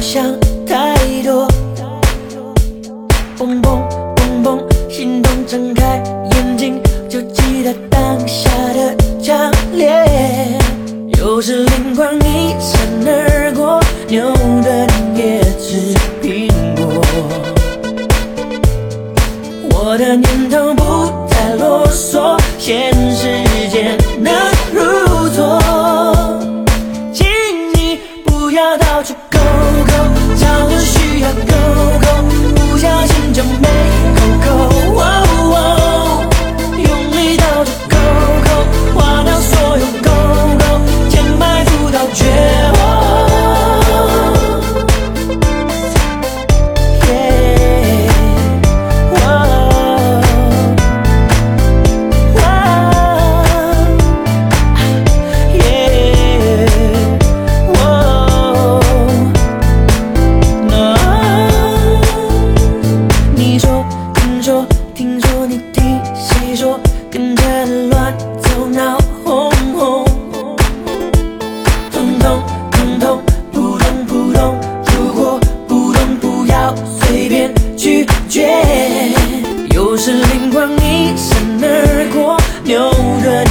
想太多。蹦蹦蹦蹦，心动睁开眼睛，就记得当下的强烈。有时灵光一闪而过，牛顿也吃苹果。我的念头不太啰嗦，限时间能如错。请你不要到处勾勾，找个需要勾勾，不小心就说你听谁说，跟着乱走闹哄哄，通通通通扑通扑通，如果不懂不要随便拒绝。有时灵光一闪而过，牛顿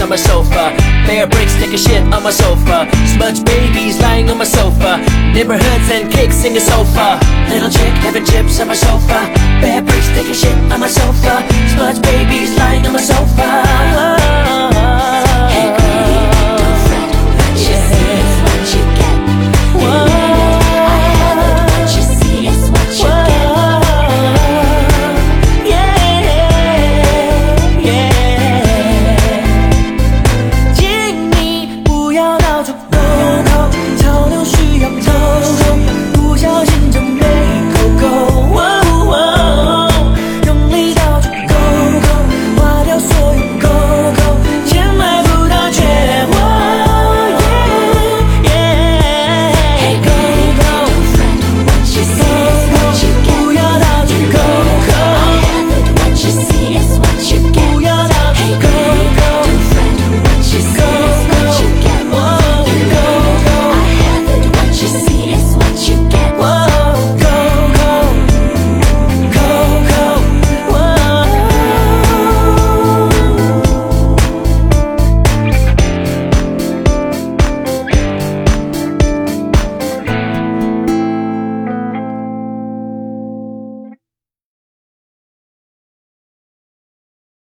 on my sofa. Bear bricks taking shit on my sofa. Smudge babies lying on my sofa. Neighborhoods and kicks in the sofa. Little chick having chips on my sofa. Bear bricks taking shit on my sofa. Smudge babies lying on my sofa.